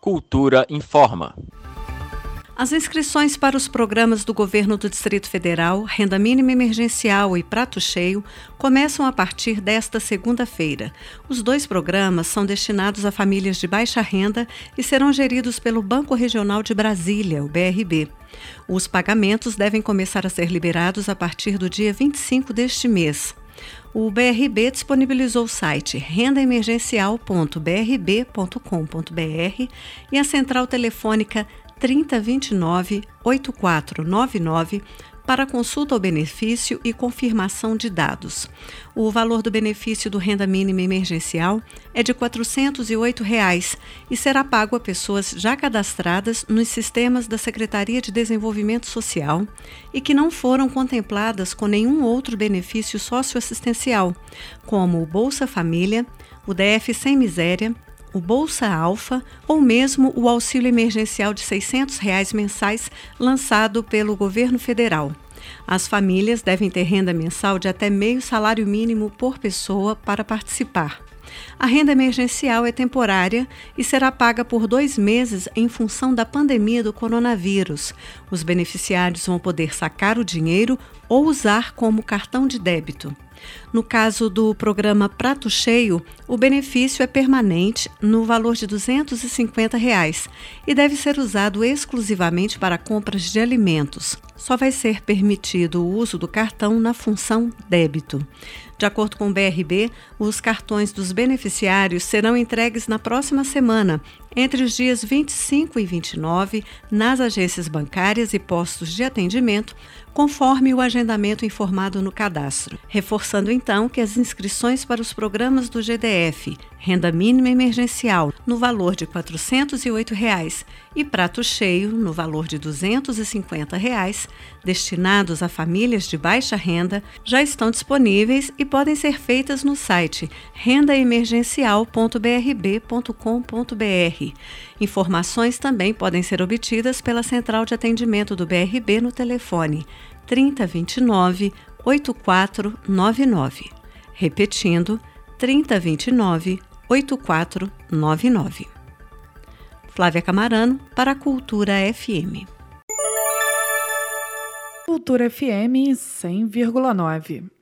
Cultura informa. As inscrições para os programas do Governo do Distrito Federal, Renda Mínima Emergencial e Prato Cheio, começam a partir desta segunda-feira. Os dois programas são destinados a famílias de baixa renda e serão geridos pelo Banco Regional de Brasília, o BRB. Os pagamentos devem começar a ser liberados a partir do dia 25 deste mês. O BRB disponibilizou o site rendaemergencial.brb.com.br e a central telefônica 3029 8499 para consulta ao benefício e confirmação de dados. O valor do benefício do renda mínima emergencial é de 408 reais e será pago a pessoas já cadastradas nos sistemas da Secretaria de Desenvolvimento Social e que não foram contempladas com nenhum outro benefício socioassistencial, como o Bolsa Família, o DF Sem Miséria, o Bolsa Alfa ou mesmo o auxílio emergencial de 600 reais mensais lançado pelo governo federal. As famílias devem ter renda mensal de até meio salário mínimo por pessoa para participar. A renda emergencial é temporária e será paga por dois meses em função da pandemia do coronavírus. Os beneficiários vão poder sacar o dinheiro ou usar como cartão de débito. No caso do programa Prato Cheio, o benefício é permanente no valor de 250 reais e deve ser usado exclusivamente para compras de alimentos. Só vai ser permitido o uso do cartão na função débito. De acordo com o BRB, os cartões dos beneficiários serão entregues na próxima semana, entre os dias 25 e 29, nas agências bancárias e postos de atendimento, conforme o agendamento informado no cadastro. Reforçando então que as inscrições para os programas do GDF, renda mínima emergencial, no valor de 408 reais, e prato cheio, no valor de 250 reais, destinados a famílias de baixa renda, já estão disponíveis e podem ser feitas no site rendaemergencial.brb.com.br. Informações também podem ser obtidas pela central de atendimento do BRB no telefone 3029 8499. Repetindo, 3029 8499. Flávia Camarano para a Cultura FM. Cultura FM 100,9.